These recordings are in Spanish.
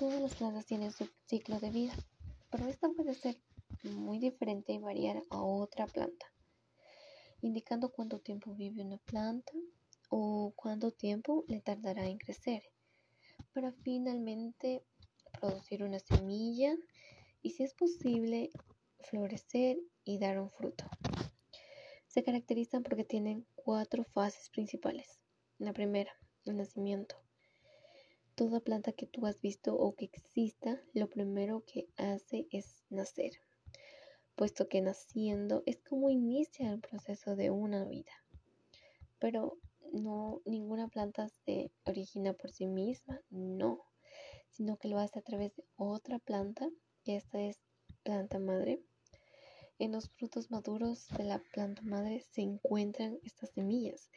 Todas las plantas tienen su ciclo de vida, pero esta puede ser muy diferente y variar a otra planta, indicando cuánto tiempo vive una planta o cuánto tiempo le tardará en crecer, para finalmente producir una semilla y si es posible florecer y dar un fruto. Se caracterizan porque tienen cuatro fases principales. La primera, el nacimiento. Toda planta que tú has visto o que exista, lo primero que hace es nacer, puesto que naciendo es como inicia el proceso de una vida. Pero no, ninguna planta se origina por sí misma, no, sino que lo hace a través de otra planta, que esta es planta madre. En los frutos maduros de la planta madre se encuentran estas semillas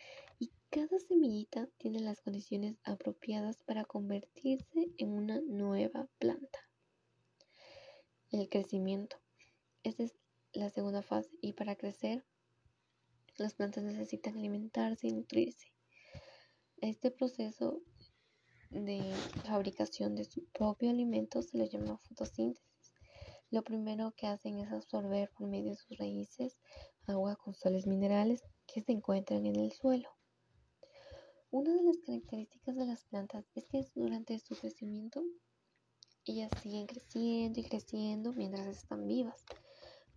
cada semillita tiene las condiciones apropiadas para convertirse en una nueva planta. El crecimiento. Esta es la segunda fase y para crecer las plantas necesitan alimentarse y nutrirse. Este proceso de fabricación de su propio alimento se le llama fotosíntesis. Lo primero que hacen es absorber por medio de sus raíces agua con sales minerales que se encuentran en el suelo. Una de las características de las plantas es que durante su crecimiento ellas siguen creciendo y creciendo mientras están vivas.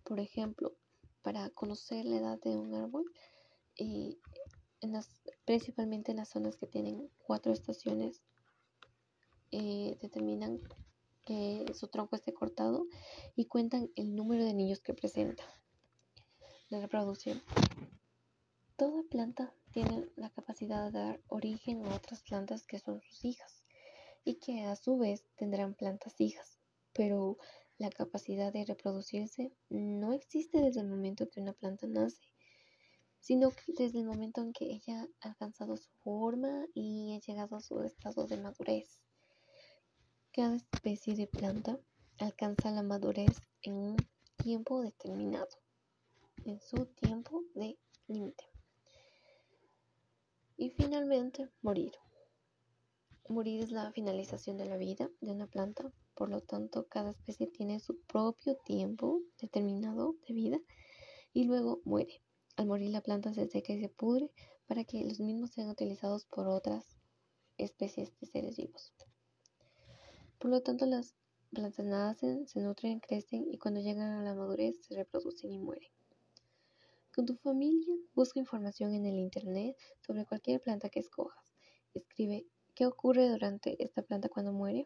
Por ejemplo, para conocer la edad de un árbol, y en las, principalmente en las zonas que tienen cuatro estaciones, eh, determinan que su tronco esté cortado y cuentan el número de niños que presenta. La reproducción. Toda planta tiene la capacidad de dar origen a otras plantas que son sus hijas y que a su vez tendrán plantas hijas, pero la capacidad de reproducirse no existe desde el momento que una planta nace, sino desde el momento en que ella ha alcanzado su forma y ha llegado a su estado de madurez. Cada especie de planta alcanza la madurez en un tiempo determinado, en su tiempo de límite. Y finalmente, morir. Morir es la finalización de la vida de una planta por lo tanto, cada especie tiene su propio tiempo determinado de vida y luego muere. Al morir la planta se seca y se pudre para que los mismos sean utilizados por otras especies de seres vivos. Por lo tanto, las plantas nacen, se nutren, crecen y cuando llegan a la madurez se reproducen y mueren. Con tu familia, busca información en el Internet sobre cualquier planta que escojas. Escribe qué ocurre durante esta planta cuando muere,